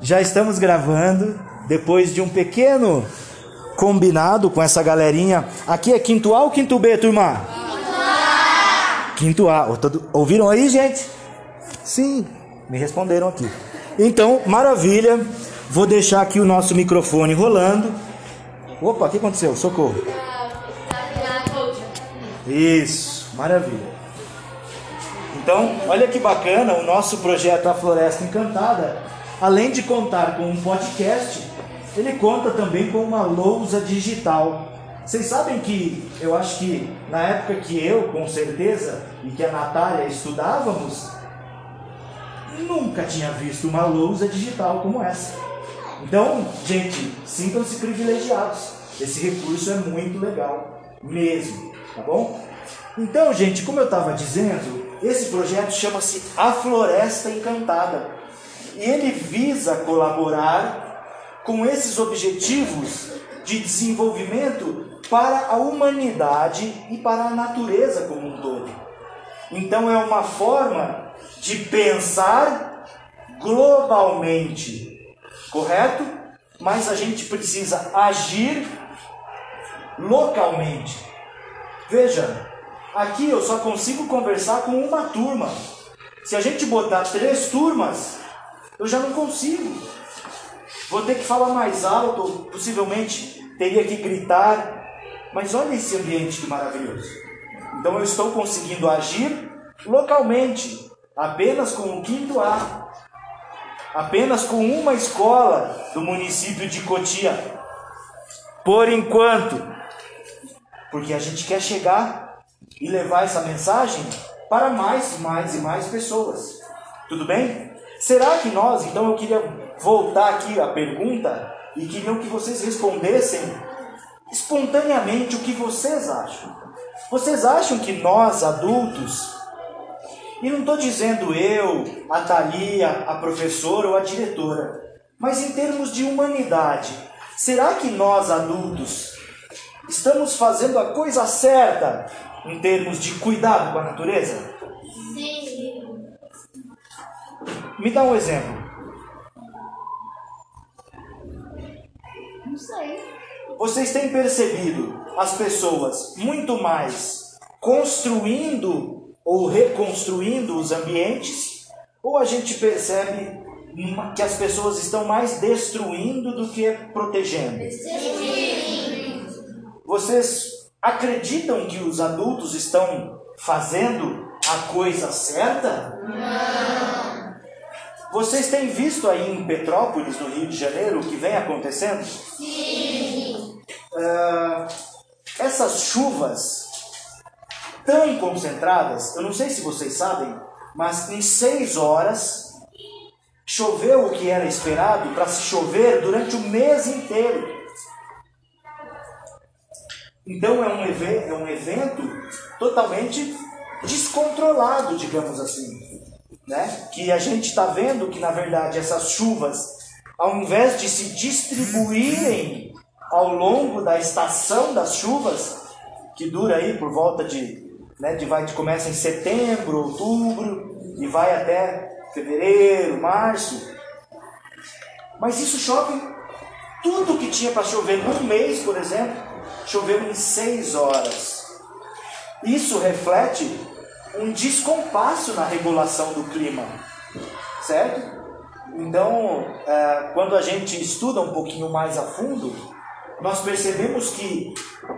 já estamos gravando depois de um pequeno combinado com essa galerinha. Aqui é quinto A ou quinto B, turma? Quinto A. Ouviram aí, gente? Sim, me responderam aqui. Então, maravilha. Vou deixar aqui o nosso microfone rolando. Opa, o que aconteceu? Socorro. Isso, maravilha. Então, olha que bacana o nosso projeto A Floresta Encantada. Além de contar com um podcast, ele conta também com uma lousa digital. Vocês sabem que eu acho que na época que eu, com certeza, e que a Natália estudávamos, nunca tinha visto uma lousa digital como essa. Então, gente, sintam-se privilegiados. Esse recurso é muito legal, mesmo, tá bom? Então, gente, como eu estava dizendo, esse projeto chama-se A Floresta Encantada e ele visa colaborar com esses objetivos de desenvolvimento para a humanidade e para a natureza como um todo. Então, é uma forma de pensar globalmente, correto? Mas a gente precisa agir localmente. Veja, Aqui eu só consigo conversar com uma turma. Se a gente botar três turmas, eu já não consigo. Vou ter que falar mais alto, possivelmente teria que gritar. Mas olha esse ambiente que maravilhoso. Então eu estou conseguindo agir localmente, apenas com o quinto A, apenas com uma escola do município de Cotia. Por enquanto, porque a gente quer chegar e levar essa mensagem para mais, mais e mais pessoas. Tudo bem? Será que nós, então eu queria voltar aqui à pergunta e queria que vocês respondessem espontaneamente o que vocês acham. Vocês acham que nós adultos, e não estou dizendo eu, a Thalia, a professora ou a diretora, mas em termos de humanidade, será que nós adultos estamos fazendo a coisa certa em termos de cuidado com a natureza? Me dá um exemplo. Não sei. Vocês têm percebido as pessoas muito mais construindo ou reconstruindo os ambientes? Ou a gente percebe que as pessoas estão mais destruindo do que protegendo? Sim. Vocês acreditam que os adultos estão fazendo a coisa certa? Não. Vocês têm visto aí em Petrópolis, no Rio de Janeiro, o que vem acontecendo? Sim. Uh, essas chuvas tão concentradas, eu não sei se vocês sabem, mas em seis horas choveu o que era esperado para se chover durante o mês inteiro. Então é um, é um evento totalmente descontrolado, digamos assim. Né? Que a gente está vendo que, na verdade, essas chuvas, ao invés de se distribuírem ao longo da estação das chuvas, que dura aí por volta de, né, de vai de começa em setembro, outubro e vai até fevereiro, março. Mas isso chove tudo que tinha para chover num mês, por exemplo, choveu em seis horas. Isso reflete um descompasso na regulação do clima, certo? Então, é, quando a gente estuda um pouquinho mais a fundo, nós percebemos que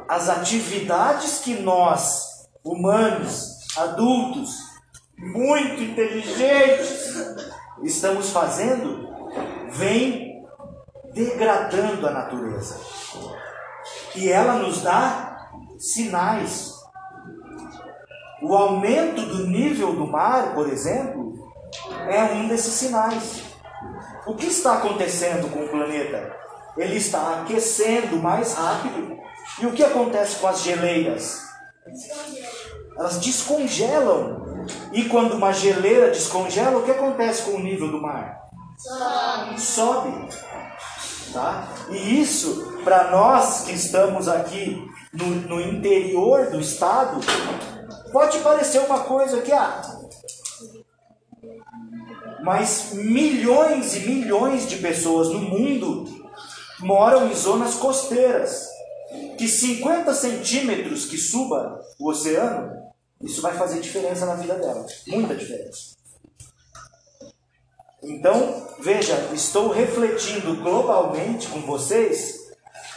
as atividades que nós, humanos, adultos, muito inteligentes, estamos fazendo, vem degradando a natureza que ela nos dá sinais. O aumento do nível do mar, por exemplo, é um desses sinais. O que está acontecendo com o planeta? Ele está aquecendo mais rápido. E o que acontece com as geleiras? Elas descongelam. E quando uma geleira descongela, o que acontece com o nível do mar? Sobe. Tá? E isso, para nós que estamos aqui no, no, interior do estado, pode parecer uma coisa que ah, mas milhões e milhões de pessoas no mundo moram em zonas costeiras. Que 50 centímetros que suba o oceano, isso vai fazer diferença na vida dela. Muita diferença. Então, veja, estou refletindo globalmente com vocês,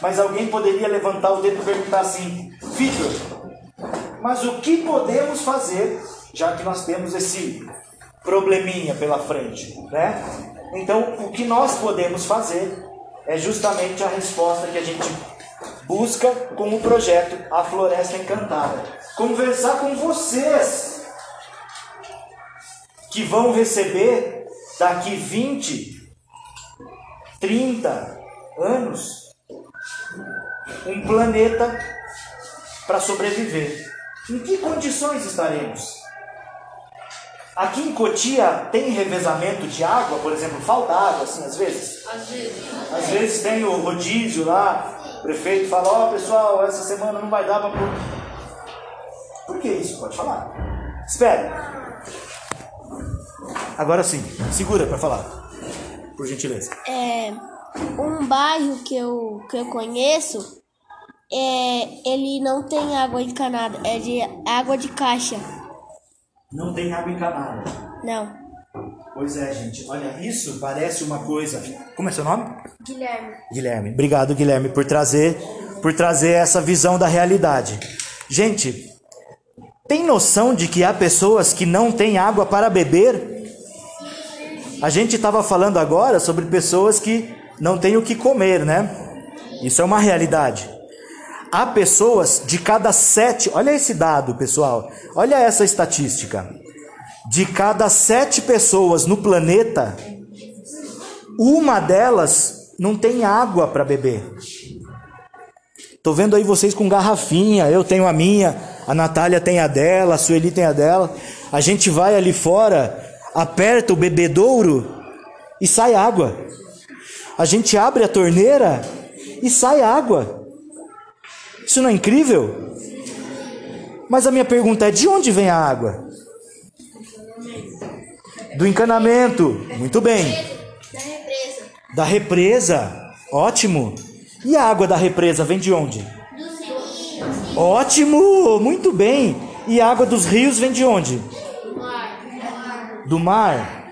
mas alguém poderia levantar o dedo e perguntar assim: Vitor, mas o que podemos fazer, já que nós temos esse probleminha pela frente, né? Então, o que nós podemos fazer é justamente a resposta que a gente busca com o projeto A Floresta Encantada. Conversar com vocês que vão receber daqui 20, 30 anos um planeta para sobreviver. Em que condições estaremos? Aqui em Cotia tem revezamento de água, por exemplo, falta água assim às vezes? Às vezes. Às vezes tem o rodízio lá, o prefeito fala, ó oh, pessoal, essa semana não vai dar para pôr. Por que isso? Pode falar. Espera. Agora sim, segura para falar. Por gentileza. É, um bairro que eu, que eu conheço, é, ele não tem água encanada, é de água de caixa. Não tem água encanada. Não. Pois é, gente. Olha, isso parece uma coisa. Como é seu nome? Guilherme. Guilherme. Obrigado, Guilherme, por trazer, por trazer essa visão da realidade. Gente, tem noção de que há pessoas que não têm água para beber? A gente estava falando agora sobre pessoas que não têm o que comer, né? Isso é uma realidade. Há pessoas de cada sete, olha esse dado, pessoal, olha essa estatística. De cada sete pessoas no planeta, uma delas não tem água para beber. Tô vendo aí vocês com garrafinha, eu tenho a minha, a Natália tem a dela, a Sueli tem a dela. A gente vai ali fora, aperta o bebedouro e sai água. A gente abre a torneira e sai água. Isso não é incrível? Mas a minha pergunta é: de onde vem a água? Do encanamento. Muito bem. Da represa. Da represa. Ótimo. E a água da represa vem de onde? Dos rios. Ótimo! Muito bem. E a água dos rios vem de onde? Do mar. Do mar.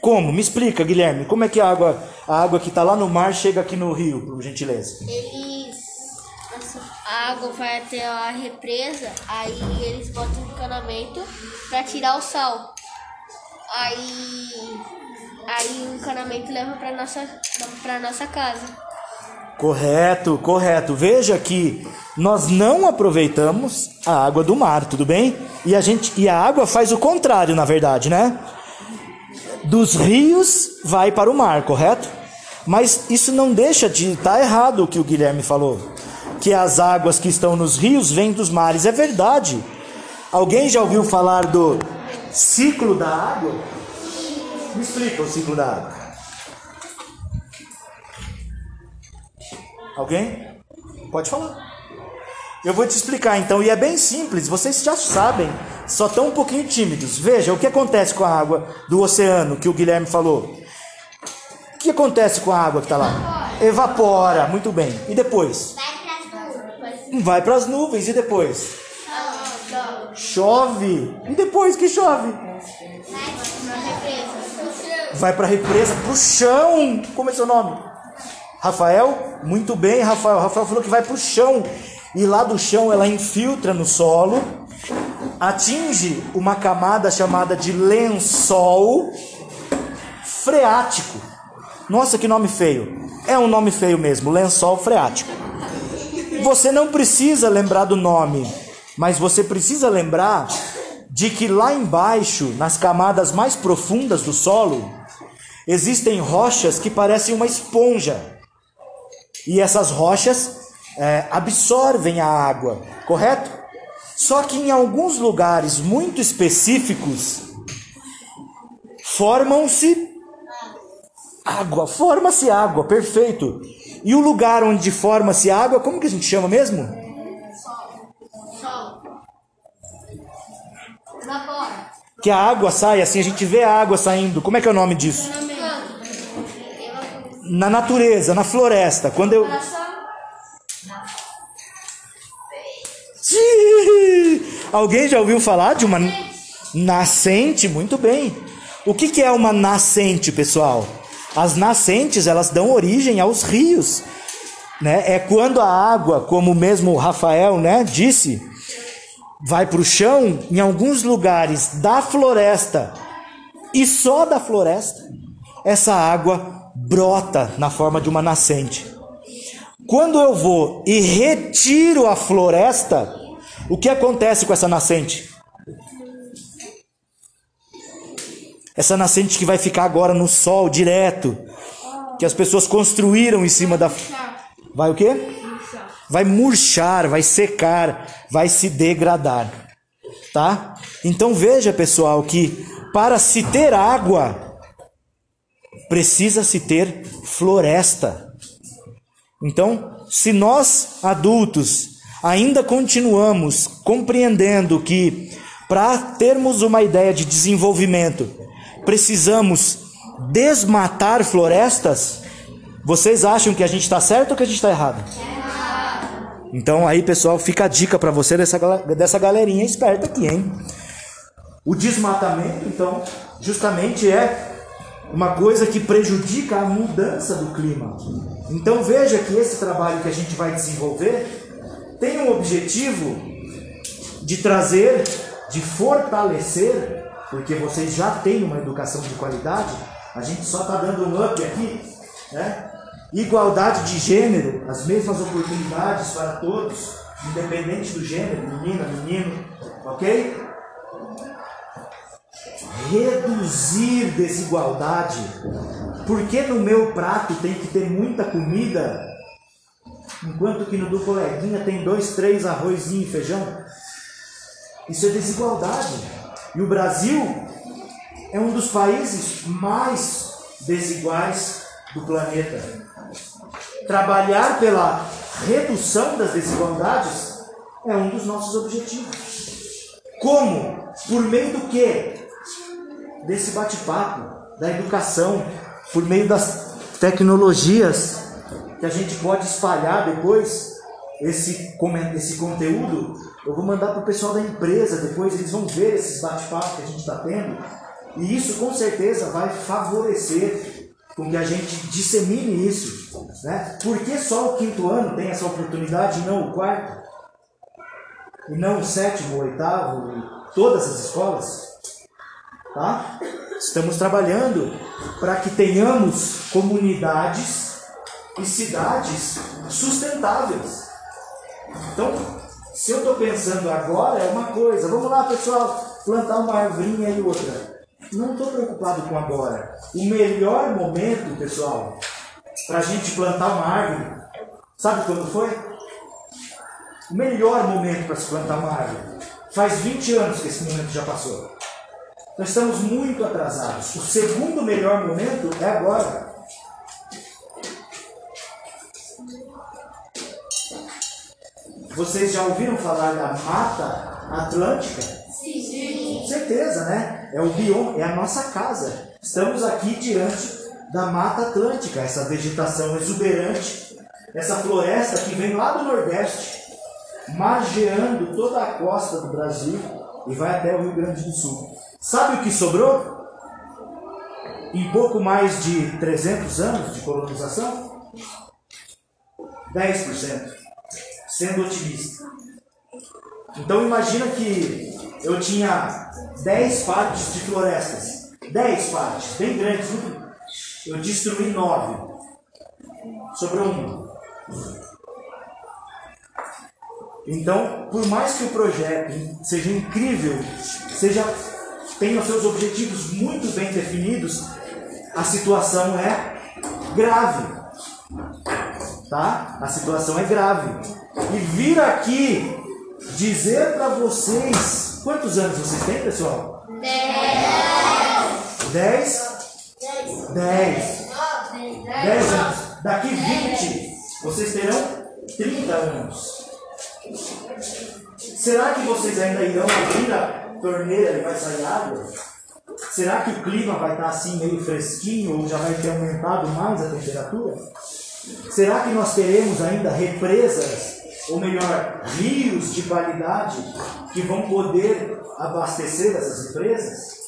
Como? Me explica, Guilherme. Como é que a água, a água que está lá no mar chega aqui no rio, por gentileza? Eles. A água vai até a represa, aí eles botam encanamento pra tirar o sal. Aí. Aí o encanamento leva pra nossa, pra nossa casa. Correto, correto. Veja que nós não aproveitamos a água do mar, tudo bem? E a gente e a água faz o contrário, na verdade, né? Dos rios vai para o mar, correto? Mas isso não deixa de estar tá errado o que o Guilherme falou, que as águas que estão nos rios vêm dos mares. É verdade. Alguém já ouviu falar do ciclo da água? Me explica o ciclo da água. Alguém? Pode falar. Eu vou te explicar então, e é bem simples, vocês já sabem, só estão um pouquinho tímidos. Veja o que acontece com a água do oceano que o Guilherme falou. O que acontece com a água que está lá? Evapora, muito bem. E depois? Vai para as nuvens, e depois? Chove. E depois que chove? Vai para a represa, para o chão. Como é seu nome? Rafael? Muito bem, Rafael. Rafael falou que vai para o chão. E lá do chão ela infiltra no solo, atinge uma camada chamada de lençol freático. Nossa, que nome feio. É um nome feio mesmo, lençol freático. Você não precisa lembrar do nome, mas você precisa lembrar de que lá embaixo, nas camadas mais profundas do solo, existem rochas que parecem uma esponja. E essas rochas é, absorvem a água, correto? Só que em alguns lugares muito específicos formam-se água, forma-se água, perfeito. E o lugar onde forma-se água, como que a gente chama mesmo? Sol. Que a água sai, assim, a gente vê a água saindo. Como é que é o nome disso? Na natureza, na floresta. Quando eu. Alguém já ouviu falar de uma nascente? Muito bem. O que, que é uma nascente, pessoal? As nascentes, elas dão origem aos rios. Né? É quando a água, como mesmo Rafael né, disse, vai para o chão em alguns lugares da floresta e só da floresta, essa água brota na forma de uma nascente. Quando eu vou e retiro a floresta, o que acontece com essa nascente? Essa nascente que vai ficar agora no sol direto, que as pessoas construíram em cima da. Vai o quê? Vai murchar, vai secar, vai se degradar. Tá? Então veja, pessoal, que para se ter água, precisa se ter floresta. Então, se nós adultos ainda continuamos compreendendo que para termos uma ideia de desenvolvimento, precisamos desmatar florestas, vocês acham que a gente está certo ou que a gente está errado? Então aí, pessoal, fica a dica para você dessa, dessa galerinha esperta aqui, hein? O desmatamento, então, justamente é uma coisa que prejudica a mudança do clima. Então veja que esse trabalho que a gente vai desenvolver tem um objetivo de trazer, de fortalecer, porque vocês já têm uma educação de qualidade, a gente só está dando um up aqui, né? Igualdade de gênero, as mesmas oportunidades para todos, independente do gênero, menina, menino, ok? Reduzir desigualdade. Por que no meu prato tem que ter muita comida, enquanto que no do coleguinha tem dois, três arrozinho e feijão? Isso é desigualdade. E o Brasil é um dos países mais desiguais do planeta. Trabalhar pela redução das desigualdades é um dos nossos objetivos. Como? Por meio do quê? Desse bate-papo, da educação, por meio das tecnologias que a gente pode espalhar depois esse, esse conteúdo. Eu vou mandar para o pessoal da empresa, depois eles vão ver esses bate-papos que a gente está tendo. E isso com certeza vai favorecer com que a gente dissemine isso. Né? Por que só o quinto ano tem essa oportunidade e não o quarto? E não o sétimo, o oitavo, e todas as escolas? Tá? Estamos trabalhando para que tenhamos comunidades e cidades sustentáveis. Então, se eu estou pensando agora é uma coisa, vamos lá pessoal, plantar uma arvorinha e outra. Não estou preocupado com agora. O melhor momento, pessoal, para a gente plantar uma árvore, sabe quando foi? O melhor momento para se plantar uma árvore. Faz 20 anos que esse momento já passou. Nós estamos muito atrasados. O segundo melhor momento é agora. Vocês já ouviram falar da Mata Atlântica? Sim. Com certeza, né? É o bioma, é a nossa casa. Estamos aqui diante da Mata Atlântica, essa vegetação exuberante, essa floresta que vem lá do Nordeste, margeando toda a costa do Brasil e vai até o Rio Grande do Sul. Sabe o que sobrou? Em pouco mais de 300 anos de colonização? 10%. Sendo otimista. Então imagina que eu tinha 10 partes de florestas. 10 partes, bem grandes. Eu destruí 9. Sobrou um. Então, por mais que o projeto seja incrível, seja tenha seus objetivos muito bem definidos, a situação é grave. Tá? A situação é grave. E vir aqui dizer para vocês. Quantos anos vocês têm, pessoal? Dez. Dez? Dez. Dez. Dez anos. Daqui 20, vocês terão 30 anos. Será que vocês ainda irão abrir a torneira e vai sair água? Será que o clima vai estar assim meio fresquinho ou já vai ter aumentado mais a temperatura? Será que nós teremos ainda represas, ou melhor, rios de qualidade que vão poder abastecer essas represas?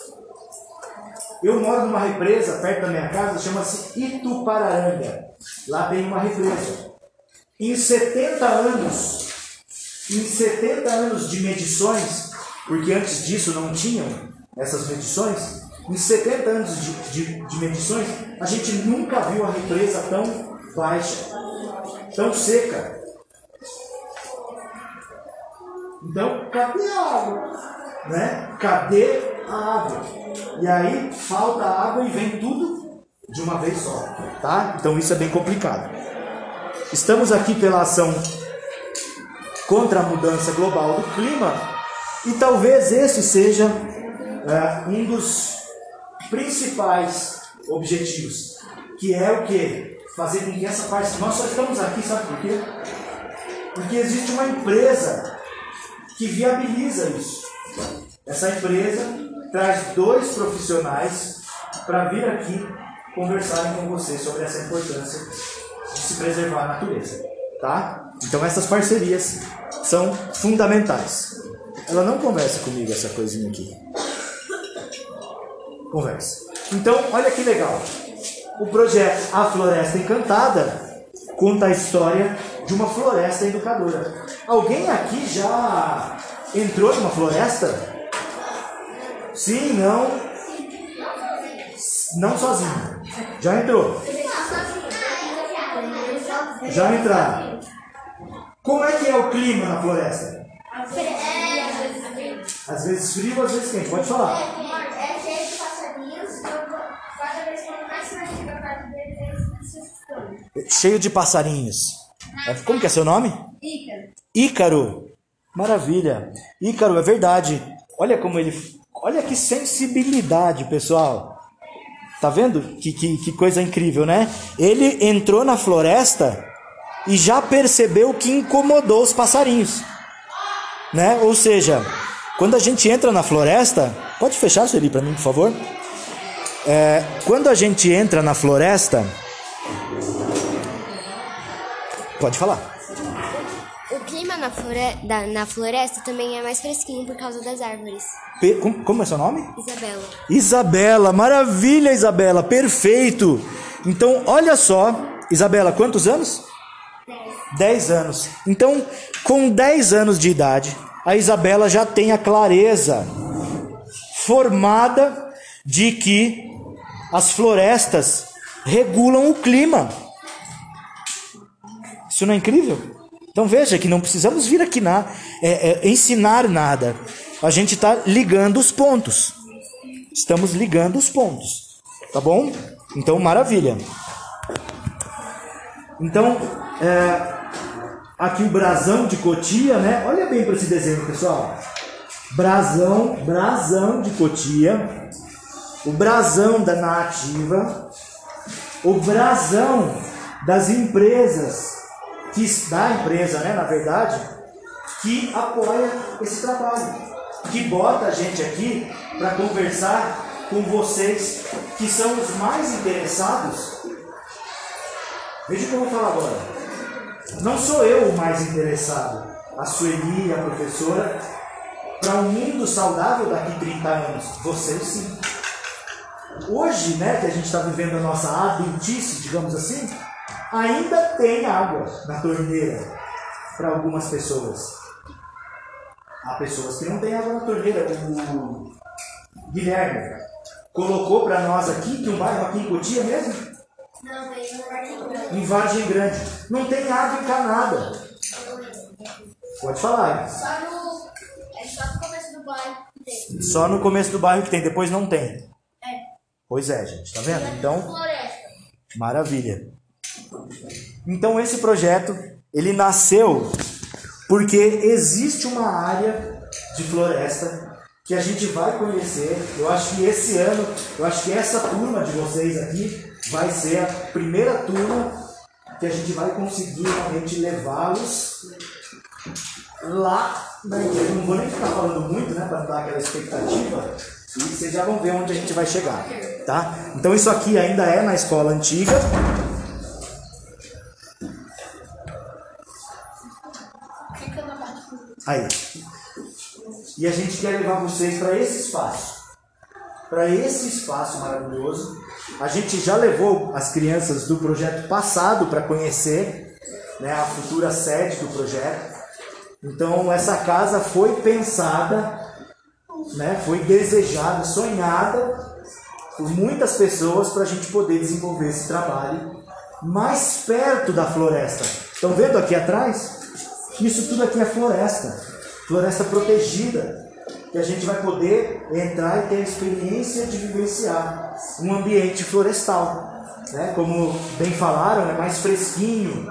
Eu moro numa represa perto da minha casa, chama-se Itupararanga. Lá tem uma represa. Em 70 anos, em 70 anos de medições, porque antes disso não tinham essas medições, em 70 anos de, de, de medições, a gente nunca viu a represa tão baixa, tão seca. Então, cadê a água? Né? Cadê a água? E aí falta água e vem tudo de uma vez só, tá? Então isso é bem complicado. Estamos aqui pela ação contra a mudança global do clima e talvez esse seja é, um dos principais objetivos, que é o que fazer com que essa parte nós só estamos aqui, sabe por quê? Porque existe uma empresa que viabiliza isso. Essa empresa traz dois profissionais para vir aqui conversarem com você sobre essa importância de se preservar a natureza, tá? Então essas parcerias são fundamentais. Ela não conversa comigo essa coisinha aqui. Conversa. Então, olha que legal. O projeto A Floresta Encantada conta a história de uma floresta educadora. Alguém aqui já entrou numa floresta? Sim, não. Não sozinho. Já entrou. Já entraram. Como é que é o clima na floresta? Às vezes frio, às vezes quente. Pode falar. Cheio de passarinhos. É, Como que é seu nome? Ícaro. Ícaro. Maravilha. Ícaro, é verdade. Olha como ele. Olha que sensibilidade, pessoal. Tá vendo? Que, que, que coisa incrível, né? Ele entrou na floresta e já percebeu que incomodou os passarinhos. Né? Ou seja, quando a gente entra na floresta. Pode fechar isso ali para mim, por favor? É, quando a gente entra na floresta. Pode falar. O clima na, flore- da- na floresta também é mais fresquinho por causa das árvores. Pe- como, como é seu nome? Isabela. Isabela, maravilha, Isabela, perfeito. Então, olha só, Isabela, quantos anos? 10 anos. Então, com 10 anos de idade, a Isabela já tem a clareza formada de que as florestas regulam o clima. Isso não é incrível? Então veja que não precisamos vir aqui na, é, é, ensinar nada. A gente está ligando os pontos. Estamos ligando os pontos. Tá bom? Então, maravilha. Então, é, aqui o brasão de Cotia, né? Olha bem para esse desenho, pessoal. Brasão, brasão de Cotia. O brasão da nativa. O brasão das empresas que da empresa, né, na verdade, que apoia esse trabalho, que bota a gente aqui para conversar com vocês que são os mais interessados. Veja o que eu vou falar agora. Não sou eu o mais interessado, a Sueli, a professora, para um mundo saudável daqui 30 anos. Vocês sim. Hoje, né, que a gente está vivendo a nossa adultice, digamos assim, ainda tem água na torneira para algumas pessoas. Há pessoas que não têm água na torneira. O Guilherme colocou para nós aqui que um bairro aqui em Cotia mesmo, Não, tem em Vargem Grande, não tem água encanada. Pode falar. Só no. É só no começo do bairro que tem. Só no começo do bairro que tem, depois não tem. É. Pois é, gente, tá vendo? Então, Floresta. Maravilha. Então esse projeto ele nasceu porque existe uma área de floresta que a gente vai conhecer. Eu acho que esse ano, eu acho que essa turma de vocês aqui vai ser a primeira turma que a gente vai conseguir realmente levá-los lá igreja. Não vou nem ficar falando muito, né, para dar aquela expectativa. E vocês já vão ver onde a gente vai chegar, tá? Então isso aqui ainda é na escola antiga. Aí. E a gente quer levar vocês para esse espaço. Para esse espaço maravilhoso. A gente já levou as crianças do projeto passado para conhecer né, a futura sede do projeto. Então essa casa foi pensada, né, foi desejada, sonhada por muitas pessoas para a gente poder desenvolver esse trabalho mais perto da floresta. Estão vendo aqui atrás? Isso tudo aqui é floresta, floresta protegida, que a gente vai poder entrar e ter a experiência de vivenciar um ambiente florestal. Né? Como bem falaram, é mais fresquinho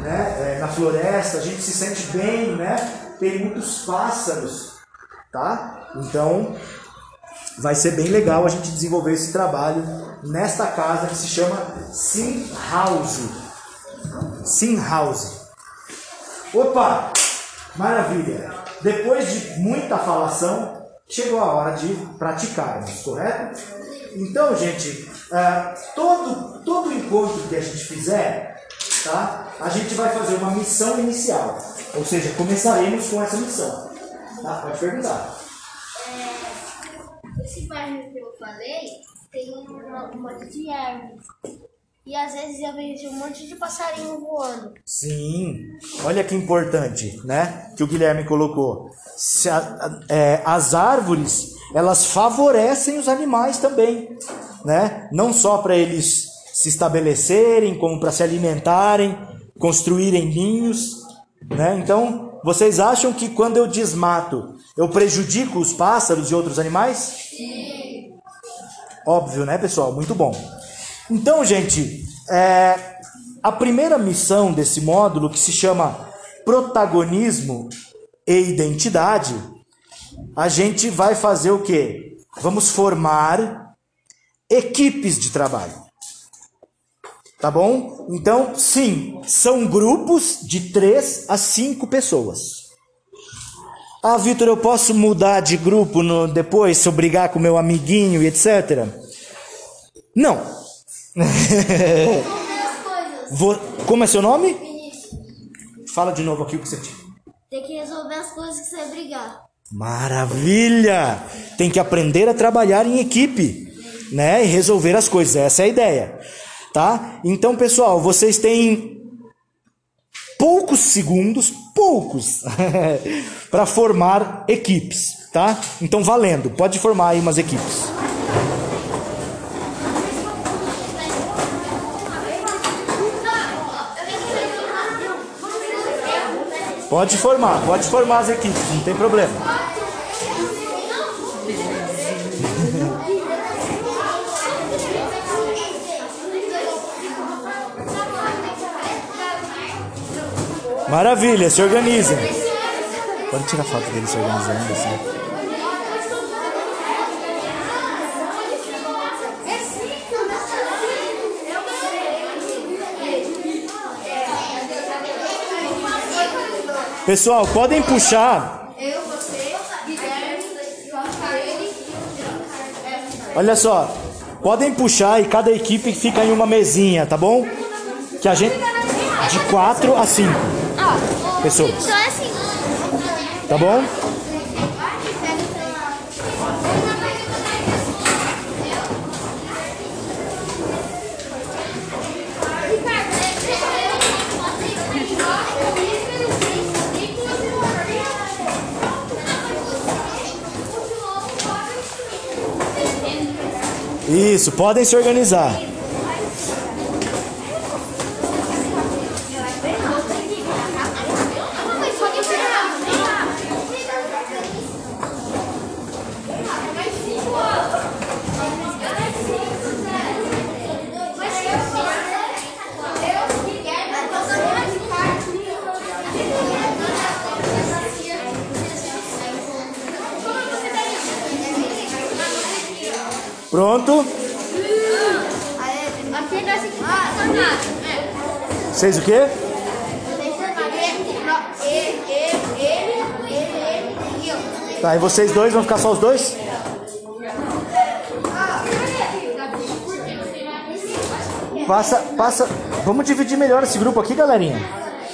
né? É, na floresta, a gente se sente bem, né? tem muitos pássaros. Tá? Então vai ser bem legal a gente desenvolver esse trabalho nesta casa que se chama Sim House. Sim House. Opa! Maravilha! Depois de muita falação, chegou a hora de praticarmos, correto? Então, gente, uh, todo, todo encontro que a gente fizer, tá? a gente vai fazer uma missão inicial. Ou seja, começaremos com essa missão. Tá? Pode perguntar. É, esse bairro que eu falei tem um monte de árvores. E às vezes eu vejo um monte de passarinho voando. Sim, olha que importante, né? Que o Guilherme colocou. A, é, as árvores, elas favorecem os animais também, né? Não só para eles se estabelecerem, como para se alimentarem, construírem ninhos, né? Então, vocês acham que quando eu desmato, eu prejudico os pássaros e outros animais? Sim. Óbvio, né, pessoal? Muito bom. Então, gente, é, a primeira missão desse módulo, que se chama Protagonismo e Identidade, a gente vai fazer o quê? Vamos formar equipes de trabalho. Tá bom? Então, sim, são grupos de três a cinco pessoas. Ah, Vitor, eu posso mudar de grupo no, depois se eu brigar com meu amiguinho e etc? Não. Vou... Como é seu nome? Vinícius. Fala de novo aqui o que você tinha. Tem que resolver as coisas que você vai brigar. Maravilha! Tem que aprender a trabalhar em equipe, né? E resolver as coisas. Essa é a ideia, tá? Então, pessoal, vocês têm poucos segundos, poucos, para formar equipes, tá? Então, valendo. Pode formar aí umas equipes. Pode formar, pode formar as equipes, não tem problema. Maravilha, se organizem. Pode tirar foto dele se organizando assim. Pessoal, podem puxar. Eu, você, Guilherme, Olha só, podem puxar e cada equipe fica em uma mesinha, tá bom? Que a gente de quatro a cinco pessoas. Tá bom? Isso, podem se organizar. Vocês o quê? Tá, e vocês dois vão ficar só os dois? Passa, passa. Vamos dividir melhor esse grupo aqui, galerinha.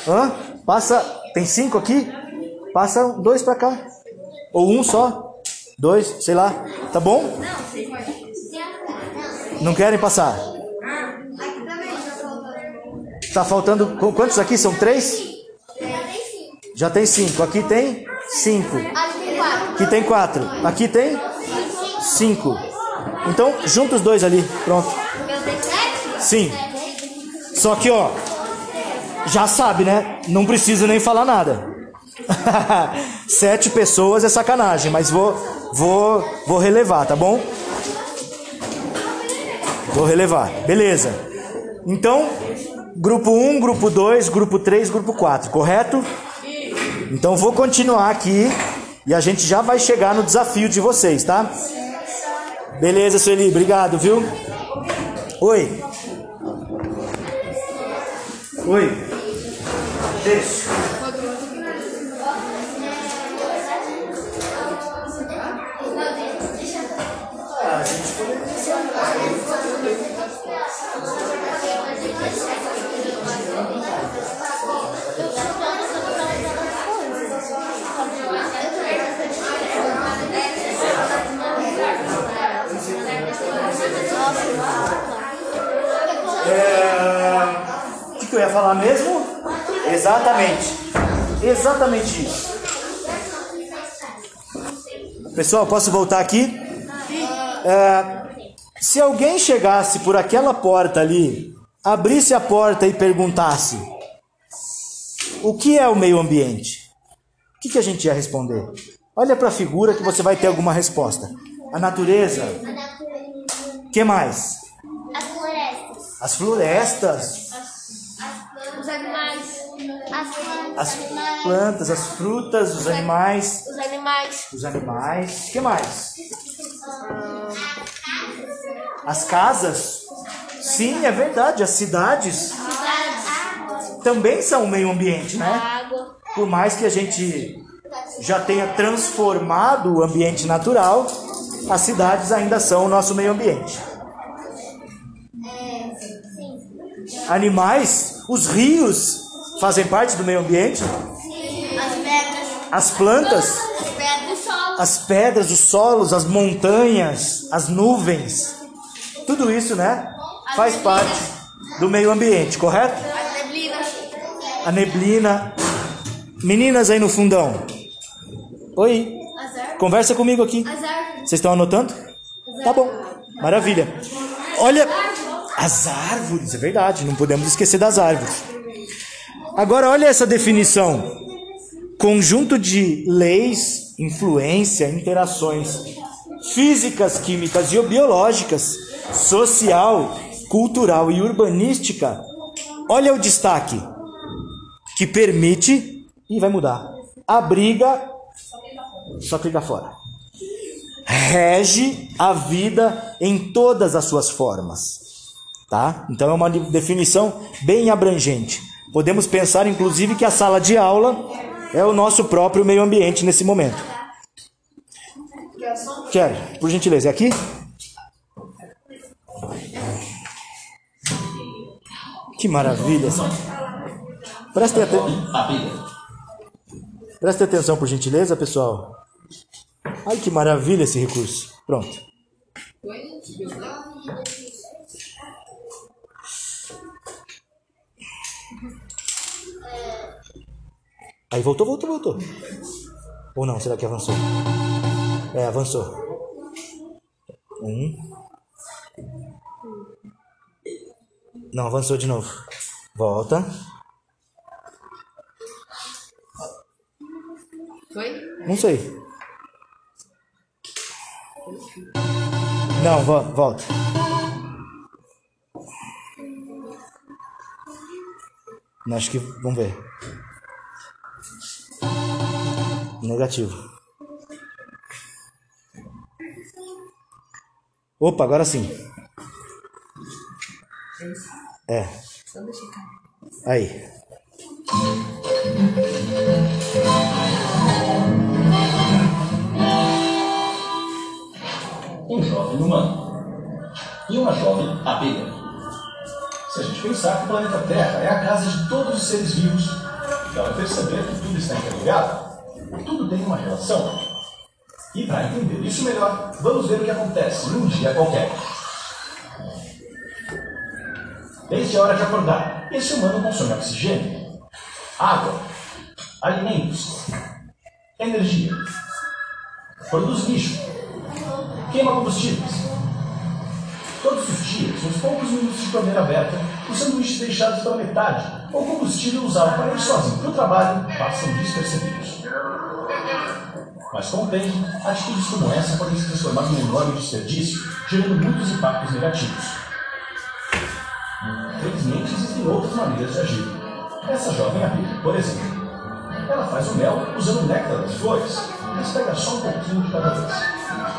Hã? Passa. Tem cinco aqui? Passa dois pra cá. Ou um só. Dois, sei lá. Tá bom? Não querem passar? Tá faltando. qu- Quantos aqui? São três? Já tem cinco. Aqui tem cinco. Aqui tem quatro. Aqui tem cinco. Então, junta os dois ali. Pronto. Sim. Só que, ó, já sabe, né? Não precisa nem falar nada. Sete pessoas é sacanagem, mas vou, vou, vou relevar, tá bom? Vou relevar. Beleza. Então, grupo 1, grupo 2, grupo 3, grupo 4, correto? Então vou continuar aqui e a gente já vai chegar no desafio de vocês, tá? Beleza, Sueli, obrigado, viu? Oi. Oi. Deixa. Falar mesmo? Exatamente. Exatamente isso. Pessoal, posso voltar aqui? É, se alguém chegasse por aquela porta ali, abrisse a porta e perguntasse: O que é o meio ambiente? O que, que a gente ia responder? Olha para a figura que você vai ter alguma resposta. A natureza. O que mais? As florestas. As florestas. As plantas, as frutas, os animais, Os animais. os animais. O que mais? As casas. Sim, é verdade. As cidades também são o meio ambiente, né? Por mais que a gente já tenha transformado o ambiente natural, as cidades ainda são o nosso meio ambiente. Animais, os rios fazem parte do meio ambiente, As pedras. as plantas, As pedras do sol. as pedras, os solos, as montanhas, as nuvens, tudo isso, né? Faz parte do meio ambiente, correto? As neblinas. A neblina. Meninas aí no fundão. Oi. As árvores. Conversa comigo aqui. As árvores. Vocês estão anotando? Tá bom. Maravilha. Olha as árvores, é verdade, não podemos esquecer das árvores. Agora olha essa definição. Conjunto de leis, influência, interações físicas, químicas e biológicas, social, cultural e urbanística. Olha o destaque que permite e vai mudar. Abriga só clicar fora. Rege a vida em todas as suas formas. Tá? Então é uma definição bem abrangente. Podemos pensar, inclusive, que a sala de aula é o nosso próprio meio ambiente nesse momento. Quero, por gentileza, é aqui? Que maravilha! Prestem, aten- Prestem atenção, por gentileza, pessoal. Ai, que maravilha esse recurso. Pronto. Aí voltou, voltou, voltou. Ou não, será que avançou? É, avançou. Um. Não, avançou de novo. Volta. Foi? Não sei. Não, vo- volta. Acho que. Vamos ver. Negativo. Opa, agora sim. É. Aí. jovem humano e uma jovem abelha. Se a gente pensar que o planeta Terra é a casa de todos os seres vivos, dá para perceber que tudo está interligado, tudo tem uma relação. E para entender isso melhor, vamos ver o que acontece num dia qualquer. Desde a hora de acordar, esse humano consome oxigênio, água, alimentos, energia, produz lixo, queima combustíveis. Todos os dias, uns poucos minutos de torneira aberta, os sanduíches deixados pela metade ou combustível usado para ir sozinho para o trabalho passam despercebidos. Mas com o tempo, atitudes como essa podem se transformar num enorme desperdício, gerando muitos impactos negativos. Felizmente, existem outras maneiras de agir. Essa jovem abelha, por exemplo, ela faz o mel usando o néctar das flores, mas pega só um pouquinho de cada vez.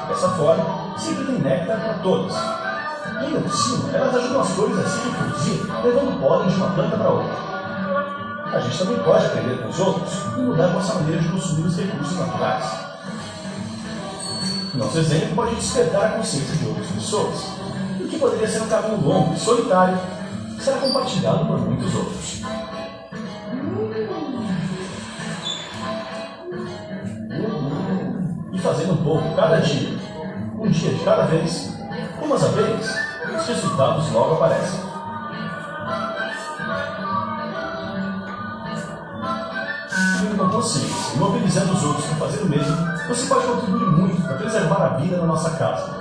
Dessa forma, sempre tem néctar para todas. Ainda por cima, elas ajudam as flores a se reproduzir, levando pólen de uma planta para outra. A gente também pode aprender com os outros e mudar nossa maneira de consumir os recursos naturais. Nosso exemplo pode despertar a consciência de outras pessoas, o que poderia ser um caminho longo e solitário, será compartilhado por muitos outros. E fazendo um pouco cada dia, um dia de cada vez, umas abelhas, os resultados logo aparecem. Vindo com consciência e mobilizando os outros para fazer o mesmo, você pode contribuir muito para preservar a vida na nossa casa,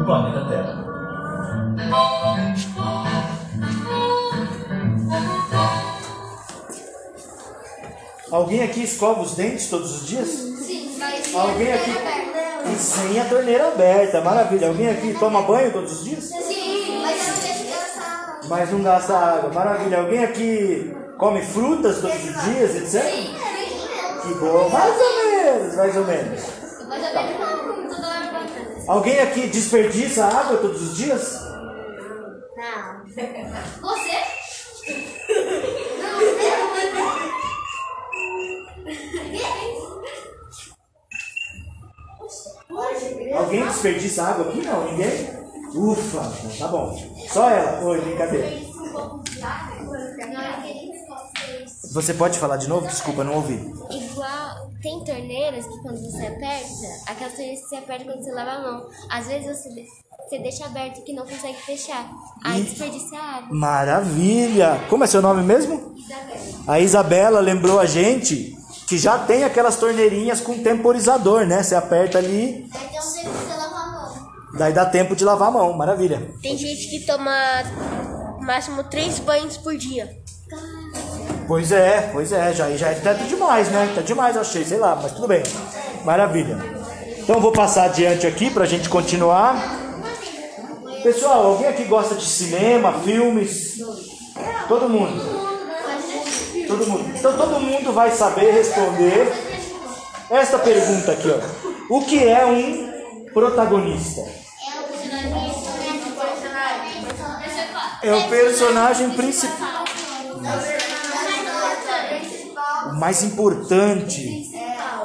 o planeta Terra. Alguém aqui escova os dentes todos os dias? Sim, mas Alguém aqui. E sem a torneira aberta, maravilha. Alguém aqui toma banho todos os dias? Sim, mas eu não deixo gastar. Mas não gasta água, maravilha. Alguém aqui come frutas todos os dias, etc? Sim, Que bom, mais ou menos, mais ou menos. Eu vejo não, toda hora. Alguém aqui desperdiça água todos os dias? Não. Você? Não, você? Alguém desperdiça água aqui? Não, ninguém? Ufa, tá bom. Só ela. Oi, brincadeira. Você pode falar de novo? Desculpa, não ouvi. Igual, tem torneiras que quando você aperta, aquelas torneiras que você aperta quando você lava a mão. Às vezes você, você deixa aberto que não consegue fechar. Aí desperdiça água. Maravilha! Como é seu nome mesmo? A Isabela lembrou a gente que já tem aquelas torneirinhas com temporizador, né? Você aperta ali, ter um tempo que você lava a mão. daí dá tempo de lavar a mão. Maravilha. Tem gente que toma máximo três banhos por dia. Pois é, pois é, já, já é tanto demais, né? Tá demais, achei, sei lá, mas tudo bem. Maravilha. Então vou passar adiante aqui pra gente continuar. Pessoal, alguém aqui gosta de cinema, filmes? Todo mundo. Todo mundo. Então todo mundo vai saber responder esta pergunta aqui, ó. O que é um protagonista? É o personagem principal. O mais importante,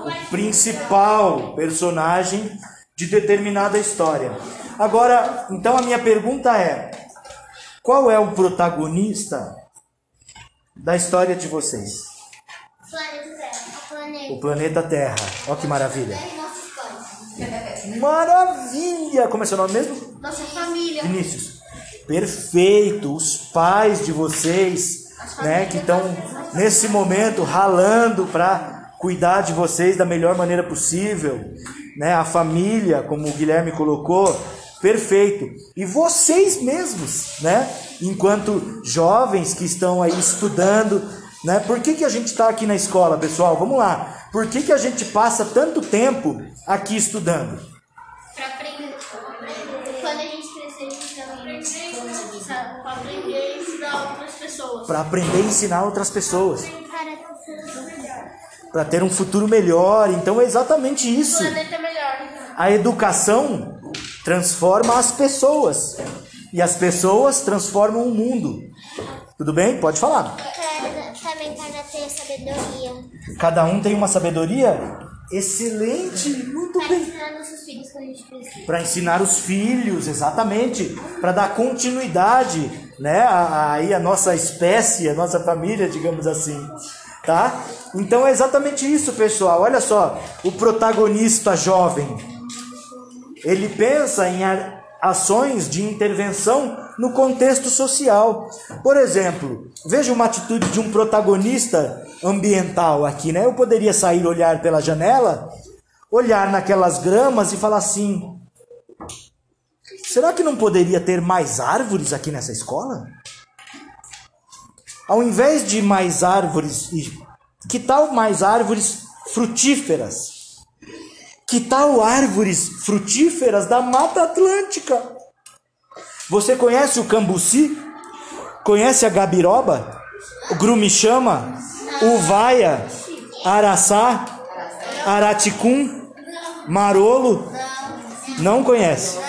o principal personagem de determinada história. Agora, então a minha pergunta é: qual é o protagonista da história de vocês? O planeta Terra. Olha que maravilha. Maravilha! Como é seu nome mesmo? Nossa família. Vinícius. Perfeito. Os pais de vocês, né, que estão nesse momento ralando para cuidar de vocês da melhor maneira possível, né? A família, como o Guilherme colocou, perfeito. E vocês mesmos, né? Enquanto jovens que estão aí estudando, né? Por que, que a gente está aqui na escola, pessoal? Vamos lá. Por que, que a gente passa tanto tempo aqui estudando? Pra aprender. Quando a gente crescer, a gente. Sabe? Pra aprender e ensinar outras pessoas. Para aprender e ensinar outras pessoas. Para ter um futuro melhor. Então é exatamente isso. Planeta melhor. A educação transforma as pessoas. E as pessoas transformam o mundo. Tudo bem? Pode falar. Também para ter sabedoria. Cada um tem uma sabedoria excelente. Muito Para bem. ensinar nossos filhos quando a gente Para ensinar os filhos, exatamente, para dar continuidade, né, a- aí a nossa espécie, a nossa família, digamos assim, tá? Então é exatamente isso, pessoal. Olha só, o protagonista jovem, ele pensa em ações de intervenção no contexto social. Por exemplo, veja uma atitude de um protagonista ambiental aqui, né? Eu poderia sair olhar pela janela, olhar naquelas gramas e falar assim: será que não poderia ter mais árvores aqui nessa escola? Ao invés de mais árvores, que tal mais árvores frutíferas? Que tal árvores frutíferas da Mata Atlântica? Você conhece o cambuci? Conhece a gabiroba? O grumixama? Uvaia? Araçá? Araticum? Marolo? Não conhece.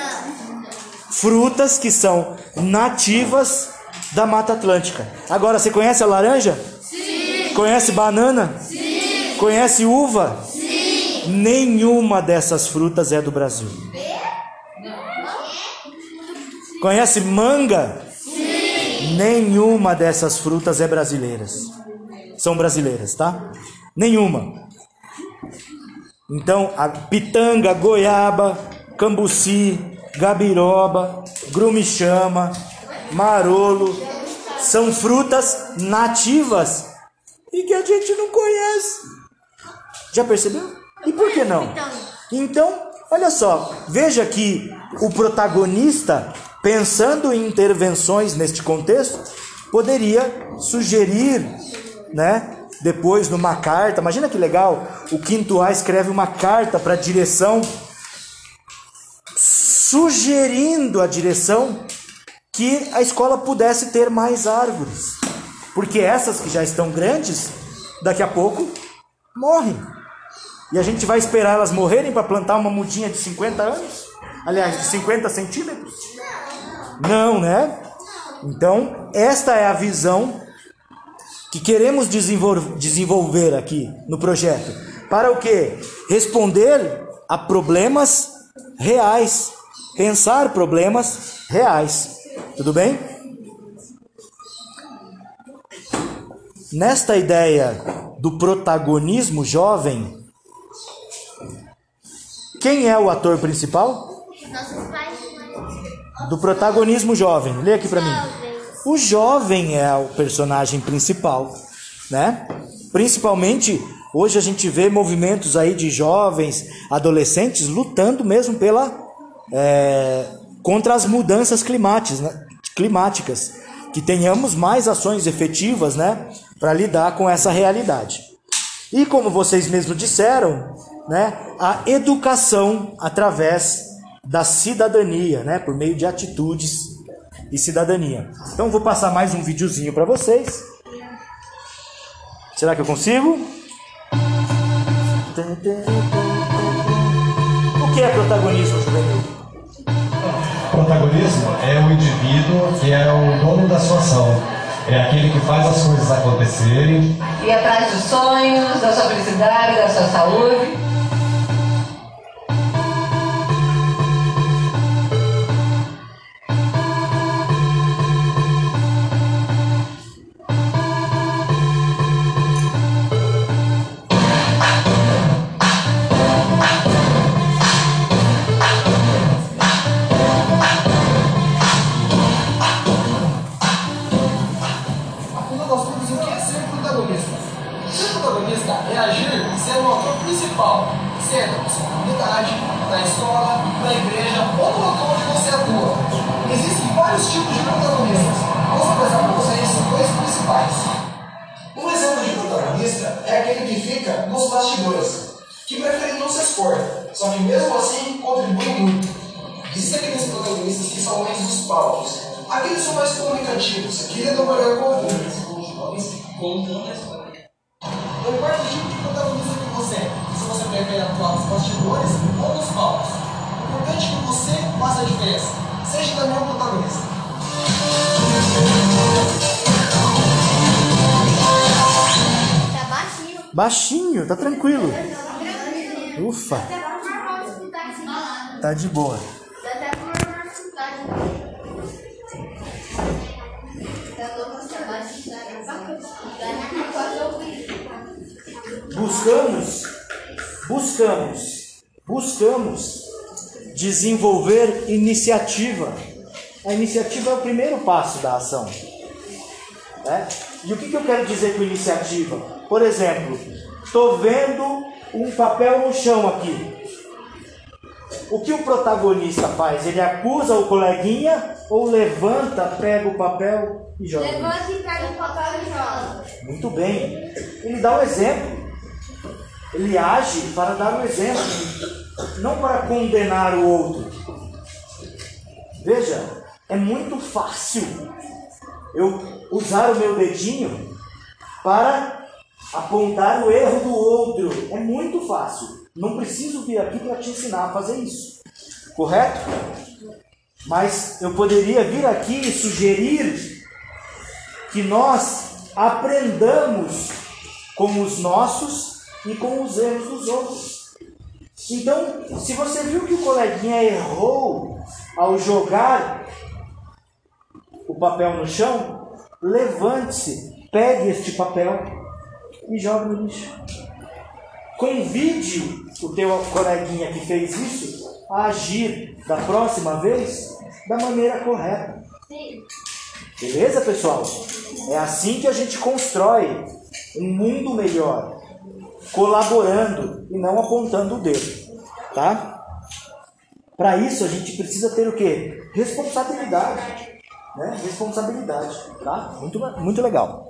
Frutas que são nativas da Mata Atlântica. Agora, você conhece a laranja? Sim. Conhece banana? Sim. Conhece uva? Nenhuma dessas frutas é do Brasil. Conhece manga? Sim. Nenhuma dessas frutas é brasileiras. São brasileiras, tá? Nenhuma. Então, a pitanga, goiaba, cambuci, gabiroba, grumichama, marolo, são frutas nativas e que a gente não conhece. Já percebeu? E por que não? Então, olha só, veja que o protagonista, pensando em intervenções neste contexto, poderia sugerir, né? Depois numa carta, imagina que legal, o quinto A escreve uma carta para a direção, sugerindo à direção que a escola pudesse ter mais árvores, porque essas que já estão grandes, daqui a pouco morrem. E a gente vai esperar elas morrerem para plantar uma mudinha de 50 anos? Aliás, de 50 centímetros? Não, né? Então, esta é a visão que queremos desenvol- desenvolver aqui no projeto. Para o quê? Responder a problemas reais. Pensar problemas reais. Tudo bem? Nesta ideia do protagonismo jovem, quem é o ator principal? Do protagonismo jovem. Lê aqui pra mim. O jovem é o personagem principal, né? Principalmente hoje a gente vê movimentos aí de jovens, adolescentes lutando mesmo pela é, contra as mudanças climáticas, né? climáticas, que tenhamos mais ações efetivas, né, para lidar com essa realidade. E como vocês mesmos disseram, né, a educação através da cidadania, né, por meio de atitudes e cidadania. Então vou passar mais um videozinho para vocês. Será que eu consigo? O que é protagonismo juvenil? Protagonismo é o indivíduo que é o dono da sua ação. É aquele que faz as coisas acontecerem. ir atrás dos sonhos, da sua felicidade, da sua saúde. Protagonista é agir e ser o ator principal, seja na sua comunidade, na escola, na igreja ou no local onde você atua. Existem vários tipos de protagonistas. Vamos apresentar para vocês dois principais. Um exemplo de protagonista é aquele que fica nos bastidores, que prefere não se expor, só que mesmo assim contribui muito. Existem aqueles protagonistas que são mais dos palcos. Aqueles são mais comunicativos, que lidam melhor com o público. Não importa o tipo de protagonista que você é, se você prefere atuar nos bastidores ou nos palcos. O importante é que você faça a diferença. Seja também um protagonista. Tá baixinho. Baixinho, tá tranquilo. Ufa. Tá tá de boa. Buscamos, buscamos, buscamos desenvolver iniciativa. A iniciativa é o primeiro passo da ação. né? E o que, que eu quero dizer com iniciativa? Por exemplo, estou vendo um papel no chão aqui. O que o protagonista faz? Ele acusa o coleguinha ou levanta, pega o papel e joga? Levanta e pega o papel e joga. Muito bem. Ele dá o exemplo. Ele age para dar o exemplo, não para condenar o outro. Veja, é muito fácil eu usar o meu dedinho para apontar o erro do outro. É muito fácil. Não preciso vir aqui para te ensinar a fazer isso. Correto? Mas eu poderia vir aqui e sugerir que nós aprendamos com os nossos e com os erros dos outros. Então, se você viu que o coleguinha errou ao jogar o papel no chão, levante-se, pegue este papel e jogue no lixo. Convide o teu coleguinha que fez isso a agir da próxima vez da maneira correta. Beleza, pessoal? É assim que a gente constrói um mundo melhor, colaborando e não apontando o dedo, tá? Para isso a gente precisa ter o quê? Responsabilidade, né? Responsabilidade, tá? Muito, muito legal.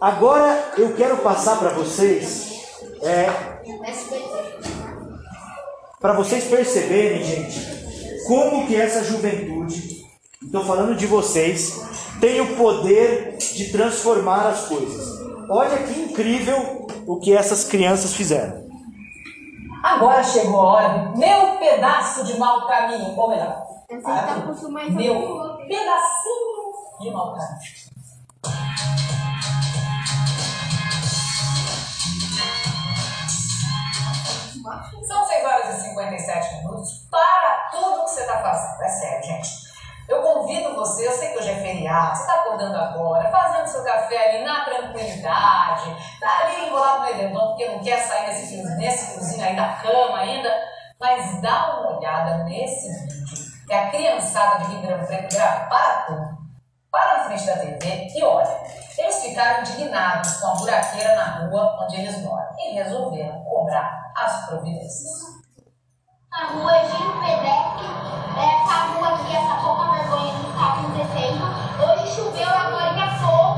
Agora eu quero passar para vocês, é, para vocês perceberem, gente, como que essa juventude, estou falando de vocês, tem o poder de transformar as coisas. Olha que incrível o que essas crianças fizeram. Agora chegou a hora do meu pedaço de mau caminho. Ou melhor, tá com isso mais meu pedacinho de mau caminho. São 6 horas e 57 minutos para tudo que você está fazendo. É sério, gente. Eu convido você, eu sei que hoje é feriado, você está acordando agora, fazendo seu café ali na tranquilidade, tá ali enrolado no edredom porque não quer sair nesse, friozinho- nesse friozinho aí da cama ainda, mas dá uma olhada nesse vídeo. É a criançada de Ribeirão Preto tudo. Para na frente da TV e olha, eles ficaram indignados com a buraqueira na rua onde eles moram e resolveram cobrar as providências. A rua Gil Pedec, essa rua aqui, essa pouca vergonha que está acontecendo. Hoje choveu agora há pouco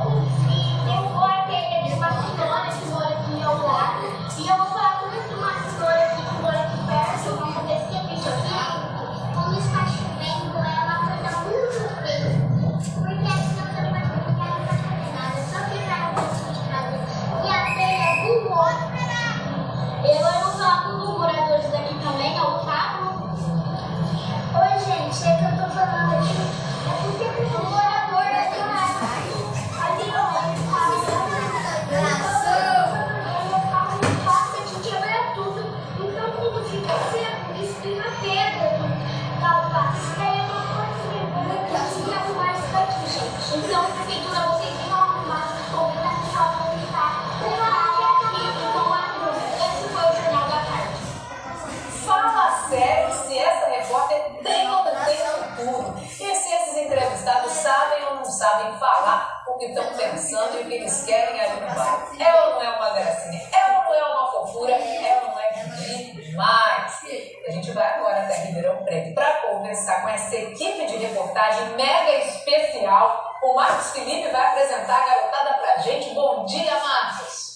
que estão pensando e o que eles querem ali no bairro. É ou não é uma gracinha? É ou não é uma fofura? É ou não é demais? A gente vai agora até Ribeirão Preto para conversar com essa equipe de reportagem mega especial. O Marcos Felipe vai apresentar a garotada pra gente. Bom dia, Marcos!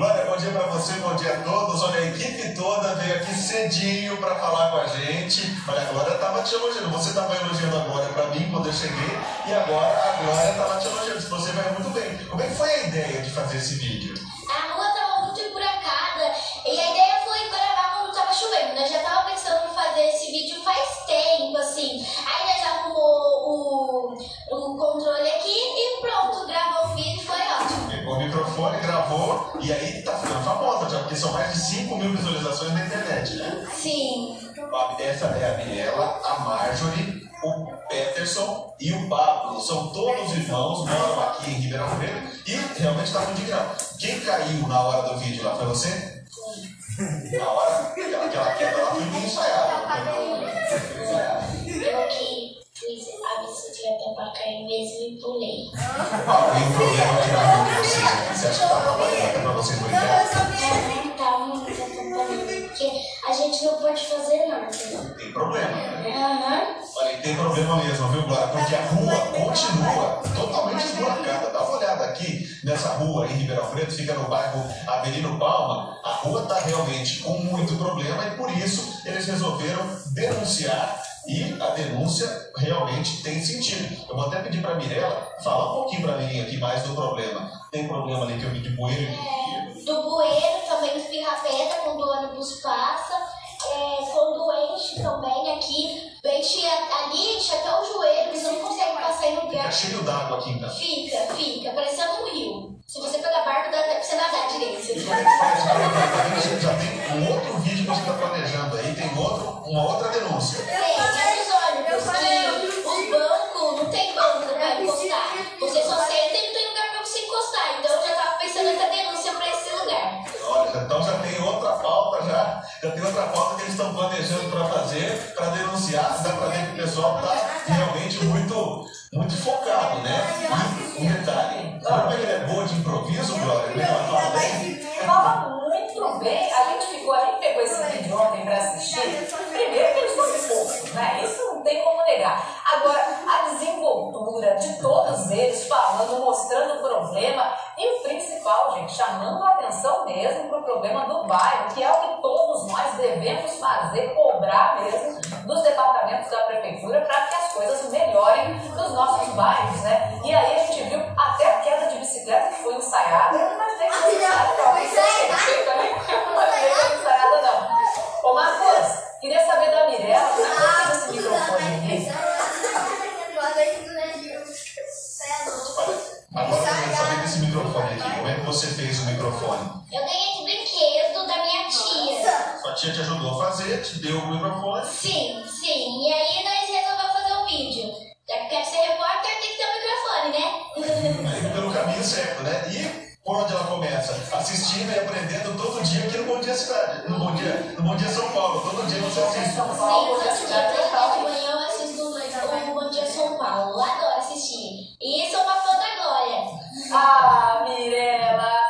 Glória, bom dia para você, bom dia a todos. Olha, a equipe toda veio aqui cedinho para falar com a gente. Olha, a Glória estava te elogiando. Você estava elogiando a Glória para mim quando eu cheguei e agora a Glória estava te elogiando. Você vai muito bem. Como é que foi a ideia de fazer esse vídeo? Famosa já, porque são mil visualizações na internet, né? Sim. Essa é a Mirella, a Marjorie, o Peterson e o Pablo. São todos irmãos, moram aqui em Ribeirão Preto e realmente estavam indignados. Quem caiu na hora do vídeo lá foi você? Na hora, aquela, aquela queda lá foi bem ensaiada. Eu que fiz a bicicleta pra cair mesmo e pulei. E o problema de vocês aqui. Você acha que tá trabalhando até pra vocês brincarem? Porque a gente não pode fazer nada. Tem problema. Aham. Olha, e tem problema mesmo, viu, Glória? Porque a rua continua totalmente esburacada. Dá uma olhada aqui nessa rua em Ribeirão Preto, fica no bairro Avelino Palma. A rua está realmente com muito problema e por isso eles resolveram denunciar e a denúncia realmente tem sentido. Eu vou até pedir para a Mirella falar um pouquinho para mim aqui mais do problema. Tem problema ali que eu vi de poeira Do bueiro também espirra pedra quando o ônibus passa. É, quando enche também aqui, enche ali, enche até o joelho, você não consegue passar em fica lugar. cheio d'água aqui então. Fica, fica, parecendo um rio. Se você pegar barco, dá até pra você nadar direito. E como é que faz? Você já tem um outro vídeo que você está planejando aí, tem outro, uma outra denúncia. Tem, é os ônibus que o banco não tem banco pra encostar. Outra pauta que eles estão planejando para fazer, para denunciar, dá para ver que o pessoal está realmente muito, muito focado, né? E um detalhe, como ele é boa de improviso, Glória? Como é que ela fala bem? Muito bem. A gente ficou, a gente pegou esse vídeo ontem pra assistir. Primeiro que eles são fofos, né? Isso não tem como negar. Agora, a desenvoltura de todos eles falando, problema do bairro, que é o que todos nós devemos fazer, cobrar mesmo dos departamentos da prefeitura para que as coisas melhorem nos nossos bairros, né? E aí a gente viu até a queda de bicicleta que foi ensaiada. Eu não imaginei que foi ensaiada, que foi ensaiada, não. Ô, Marcos, queria saber da Mirella, você fez esse microfone aqui? Desse microfone aqui, como é que você fez o microfone? Eu ganhei de brinquedo da minha tia. Sua tia te ajudou a fazer, te deu o microfone, Sim, sim. E aí nós resolvemos fazer um vídeo. Já que quer ser repórter, tem que ter um microfone, né? indo pelo caminho certo, né? E por onde ela começa? Assistindo e aprendendo todo dia aqui no Bom Dia Cidade, no Bom Dia, no Bom Dia São Paulo, todo dia você assiste. São Sim, Paulo, todo da dia de manhã eu assisto o Bom Dia São Paulo. Adoro assistir. E sou uma fã da Glória. Ah, Mirella, seja muito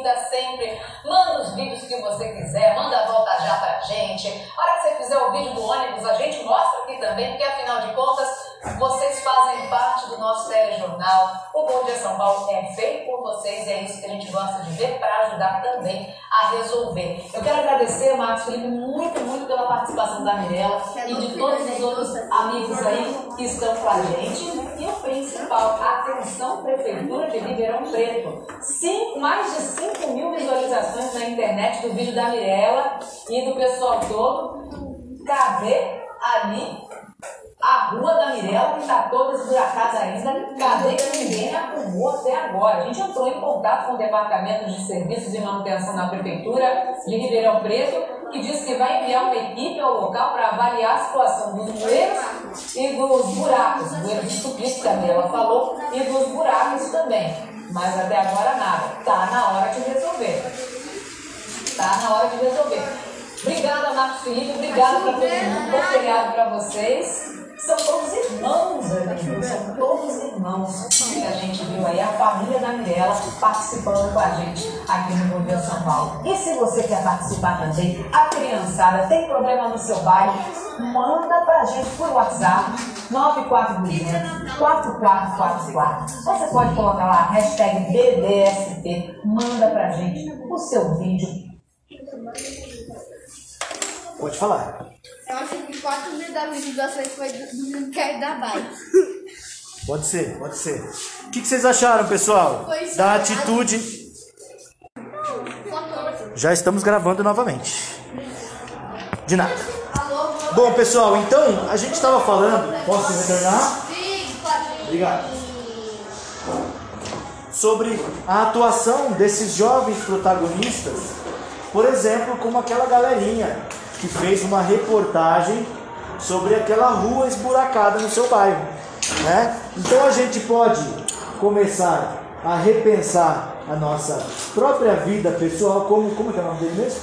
bem-vinda sempre. Manda os vídeos que você quiser, manda a volta já pra gente. A hora que você fizer o vídeo do ônibus, a gente mostra aqui também, porque afinal de contas, vocês fazem parte do nosso telejornal. O Bom Dia São Paulo é feito por vocês e é isso que a gente gosta de ver para ajudar também a resolver. Eu quero agradecer, Marcos Felipe, muito, muito pela participação da Mirella e de todos os outros amigos aí que estão com a gente. E o principal, atenção, Prefeitura de Ribeirão Preto. Sim, mais de 5 mil visualizações na internet do vídeo da Mirella e do pessoal todo. Cadê ali a rua da Mirella, que está toda esburacada ainda? Cadê que ninguém arrumou até agora? A gente entrou em contato com o Departamento de Serviços e Manutenção da Prefeitura de Ribeirão Preto, que diz que vai enviar uma equipe ao local para avaliar a situação dos bueiros e dos buracos, bueiros estupidos, que a Mirella falou, e dos buracos também. Mas até agora nada. Tá na hora de resolver. Tá na hora de resolver. Obrigada, Marcos Felipe. Obrigada para todo mundo. Bom para vocês. São todos irmãos, amigos. São todos irmãos que a gente viu aí. A família da Mirella participando com a gente aqui no Dia São Paulo. E se você quer participar também, a criançada tem problema no seu bairro, manda pra gente por WhatsApp 94200 4444. Você pode colocar lá a hashtag BDST. Manda pra gente o seu vídeo Pode falar. Eu acho que 4 mil das visualizações foi do, do brinquedo da bike. Pode ser, pode ser. O que, que vocês acharam, pessoal? Foi Da sim. atitude. Já estamos gravando novamente. De nada. Bom, pessoal, então a gente estava falando. Posso retornar? Sim, claro. Obrigado. Sobre a atuação desses jovens protagonistas Por exemplo, como aquela galerinha que fez uma reportagem sobre aquela rua esburacada no seu bairro. Né? Então a gente pode começar a repensar a nossa própria vida pessoal, como, como é que é o nome dele mesmo?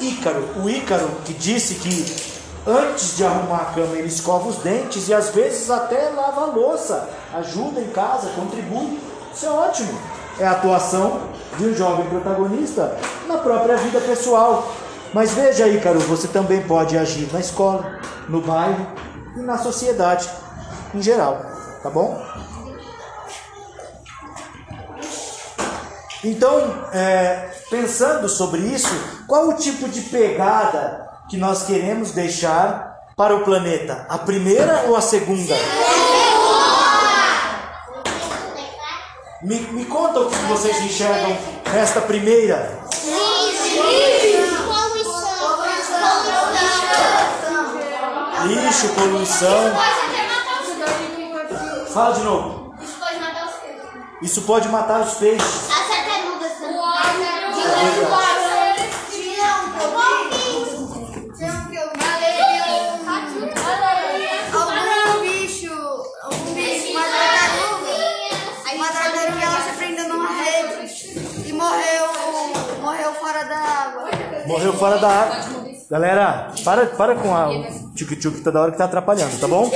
Ícaro. O Ícaro que disse que antes de arrumar a cama ele escova os dentes e às vezes até lava a louça, ajuda em casa, contribui. Isso é ótimo. É a atuação de um jovem protagonista na própria vida pessoal. Mas veja, Ícaro, você também pode agir na escola, no bairro e na sociedade em geral, tá bom? Então, é, pensando sobre isso, qual o tipo de pegada que nós queremos deixar para o planeta? A primeira ou a segunda? Me, me conta o que vocês enxergam nesta primeira. Lixo, poluição. Fala de novo. Isso pode matar os filhos. Isso pode matar os peixes. As tartarugas também. Algum bicho, algum bicho, uma tartaruga, uma tartaruga ela se prendeu numa rede e morreu, morreu fora da água. Galera, para, para com a tchuk-tchuk toda hora que tá atrapalhando, tá bom?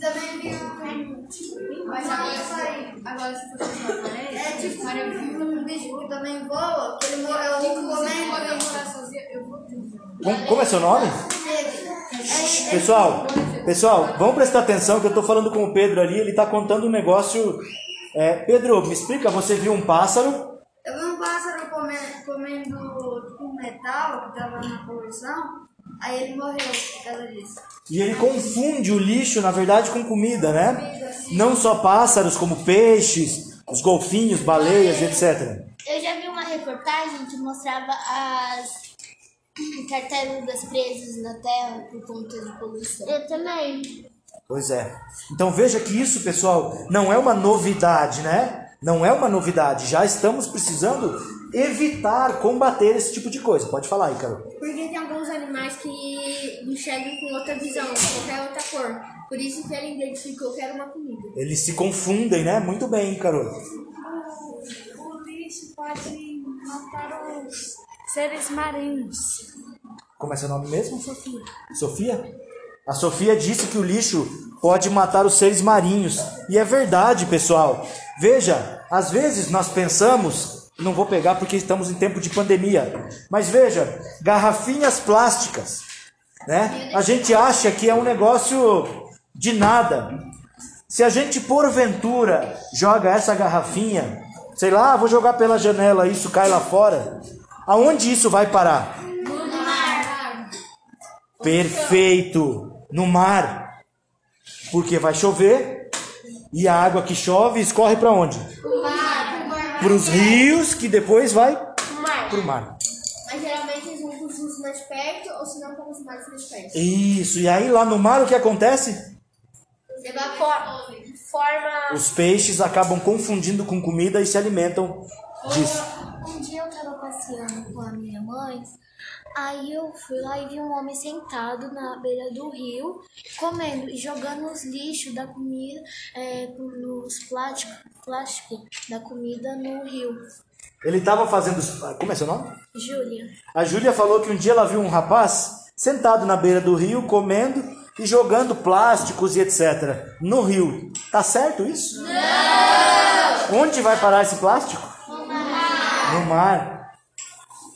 Também viu, mas agora sai. Agora se for pensar pra ele, é tipo um bicho que também voa, que ele morreu comendo. Como, como é seu nome? Pessoal, pessoal, vamos prestar atenção que eu tô falando com o Pedro ali, ele tá contando um negócio. É, Pedro, me explica, você viu um pássaro? Um comendo tipo, um metal que tava na poluição, aí ele morreu por causa disso. E ele confunde o lixo, na verdade, com comida, né? Não só pássaros, como peixes, os golfinhos, baleias, etc. Eu já vi uma reportagem que mostrava as tartarugas presas na terra por conta de poluição. Eu também. Pois é. Então veja que isso, pessoal, não é uma novidade, né? Não é uma novidade. Já estamos precisando evitar, combater esse tipo de coisa. Pode falar, Ícaro. Porque tem alguns animais que enxergam com outra visão, qualquer outra cor. Por isso que ele identificou que era uma comida. Eles se confundem, né? Muito bem, Ícaro. O lixo pode matar os seres marinhos. Como é seu nome mesmo? Sofia. Sofia? A Sofia disse que o lixo pode matar os seres marinhos. E é verdade, pessoal. Veja, às vezes nós pensamos, não vou pegar porque estamos em tempo de pandemia, mas veja, garrafinhas plásticas, né? A gente acha que é um negócio de nada. Se a gente porventura joga essa garrafinha, sei lá, vou jogar pela janela, isso cai lá fora, aonde isso vai parar? Perfeito! No mar. Porque vai chover e a água que chove escorre para onde? Para os rios que depois vai para o mar. Mas geralmente eles vão com os rios mais perto, ou se não com os mares mais perto. Isso. E aí lá no mar o que acontece? Evapora. Forma. Os peixes acabam confundindo com comida e se alimentam disso. Um dia eu tava passeando com a minha mãe, aí eu fui lá e vi um homem sentado na beira do rio, comendo e jogando os lixos da comida, é, nos plásticos plástico da comida no rio. Ele estava fazendo. Como é seu nome? Júlia. A Júlia falou que um dia ela viu um rapaz sentado na beira do rio comendo e jogando plásticos e etc. no rio. Tá certo isso? Não! Onde vai parar esse plástico? No mar. No mar.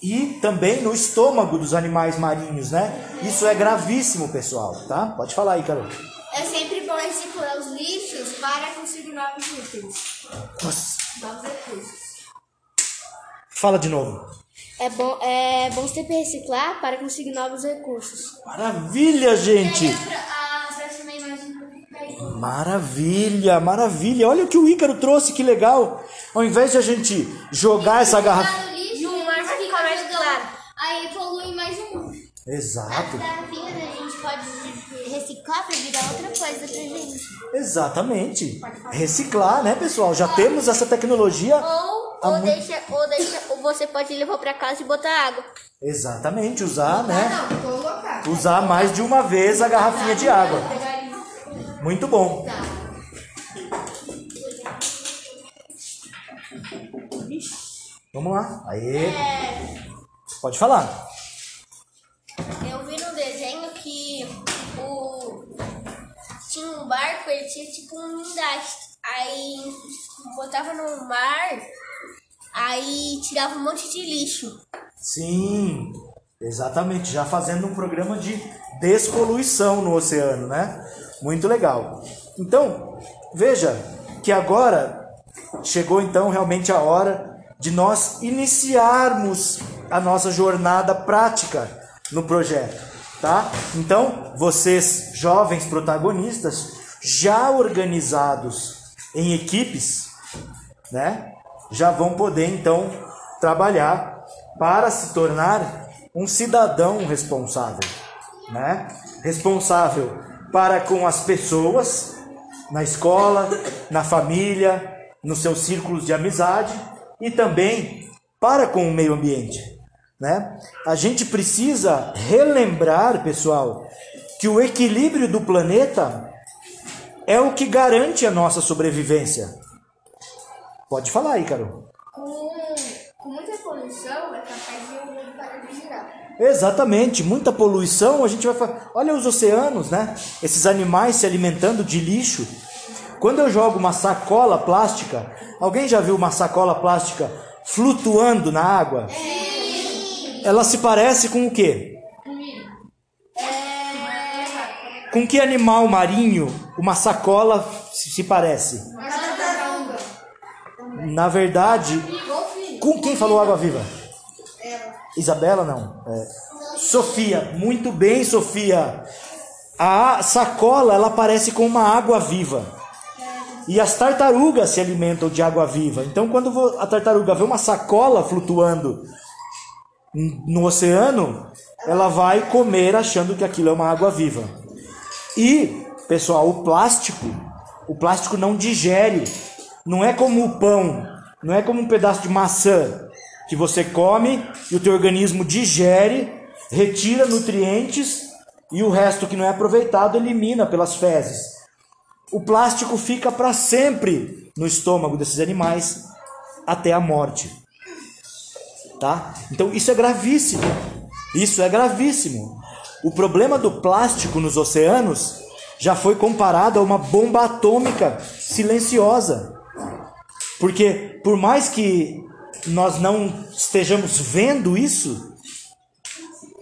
E também no estômago dos animais marinhos, né? Isso é gravíssimo, pessoal, tá? Pode falar aí, Carol. É sempre bom reciclar os lixos para conseguir novos itens, Nossa. novos recursos. Fala de novo. É bom, é bom sempre reciclar para conseguir novos recursos. Maravilha, gente! Maravilha, maravilha. Olha o que o Ícaro trouxe, que legal. Ao invés de a gente jogar essa garrafa. E o mar fica mais claro. Aí polui mais um. Exato. As garrafinhas a gente pode reciclar para virar outra coisa pra gente. Exatamente. Reciclar, né, pessoal? Já temos essa tecnologia Ou ou, muito- deixa, ou, deixa, ou você pode levar pra casa e botar água. Exatamente, usar, né? Não, colocar. Usar mais de uma vez a garrafinha de água. Muito bom. Vamos lá. Aí. Pode falar. Eu vi no desenho que o tinha um barco, ele tinha tipo um guindaste. Aí botava no mar, aí tirava um monte de lixo. Sim, exatamente. Já fazendo um programa de despoluição no oceano, né? Muito legal. Então, veja que agora chegou então realmente a hora de nós iniciarmos a nossa jornada prática no projeto, tá? Então, vocês jovens protagonistas já organizados em equipes, né? Já vão poder então trabalhar para se tornar um cidadão responsável, né? Responsável para com as pessoas, na escola, na família, nos seus círculos de amizade e também para com o meio ambiente, né? A gente precisa relembrar, pessoal, que o equilíbrio do planeta é o que garante a nossa sobrevivência. Pode falar aí, Carol. Com, com muita poluição, é capaz de o mundo parar de girar. Exatamente, muita poluição, a gente vai falar, olha os oceanos, né? Esses animais se alimentando de lixo. Quando eu jogo uma sacola plástica, alguém já viu uma sacola plástica flutuando na água? Ela se parece com o quê? Com que animal marinho uma sacola se parece? Na verdade, com quem falou água viva? Isabela não. É. Sofia, muito bem, Sofia. A sacola ela parece com uma água viva. E as tartarugas se alimentam de água viva. Então, quando a tartaruga vê uma sacola flutuando no oceano, ela vai comer achando que aquilo é uma água viva. E, pessoal, o plástico, o plástico não digere. Não é como o pão, não é como um pedaço de maçã que você come e o teu organismo digere, retira nutrientes e o resto que não é aproveitado elimina pelas fezes. O plástico fica para sempre no estômago desses animais até a morte. Tá? Então isso é gravíssimo. Isso é gravíssimo. O problema do plástico nos oceanos já foi comparado a uma bomba atômica silenciosa. Porque por mais que nós não estejamos vendo isso,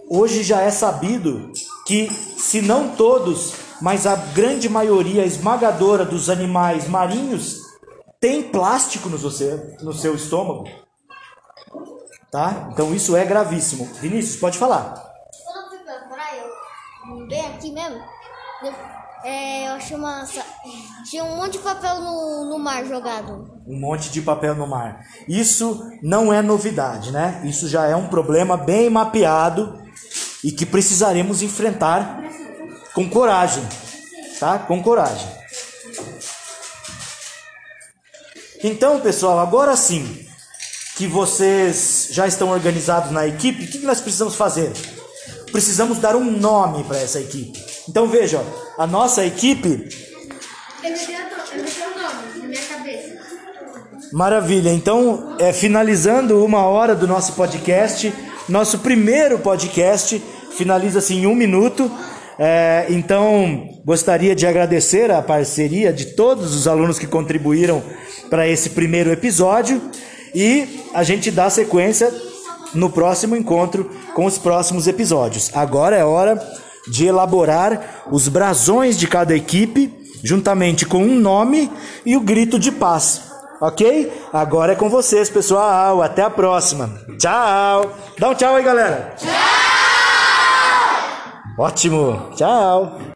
hoje já é sabido que, se não todos, mas a grande maioria esmagadora dos animais marinhos tem plástico nos oceanos, no seu estômago. Tá? Então isso é gravíssimo. Vinícius, pode falar. Quando eu fui pra praia, eu- bem aqui mesmo, eu, é, eu achei uma. Tinha um monte de papel no, no mar jogado. Um monte de papel no mar. Isso não é novidade, né? Isso já é um problema bem mapeado e que precisaremos enfrentar com coragem, tá? Com coragem. Então, pessoal, agora sim que vocês já estão organizados na equipe, o que nós precisamos fazer? Precisamos dar um nome para essa equipe. Então, veja, a nossa equipe Eu nome na minha cabeça. Maravilha. Então, é, finalizando uma hora do nosso podcast, nosso primeiro podcast finaliza-se em um minuto. É, então, gostaria de agradecer a parceria de todos os alunos que contribuíram para esse primeiro episódio e a gente dá sequência no próximo encontro com os próximos episódios. Agora é hora de elaborar os brasões de cada equipe, juntamente com um nome e o grito de paz. Ok? Agora é com vocês, pessoal. Até a próxima. Tchau. Dá um tchau aí, galera. Tchau. Ótimo. Tchau.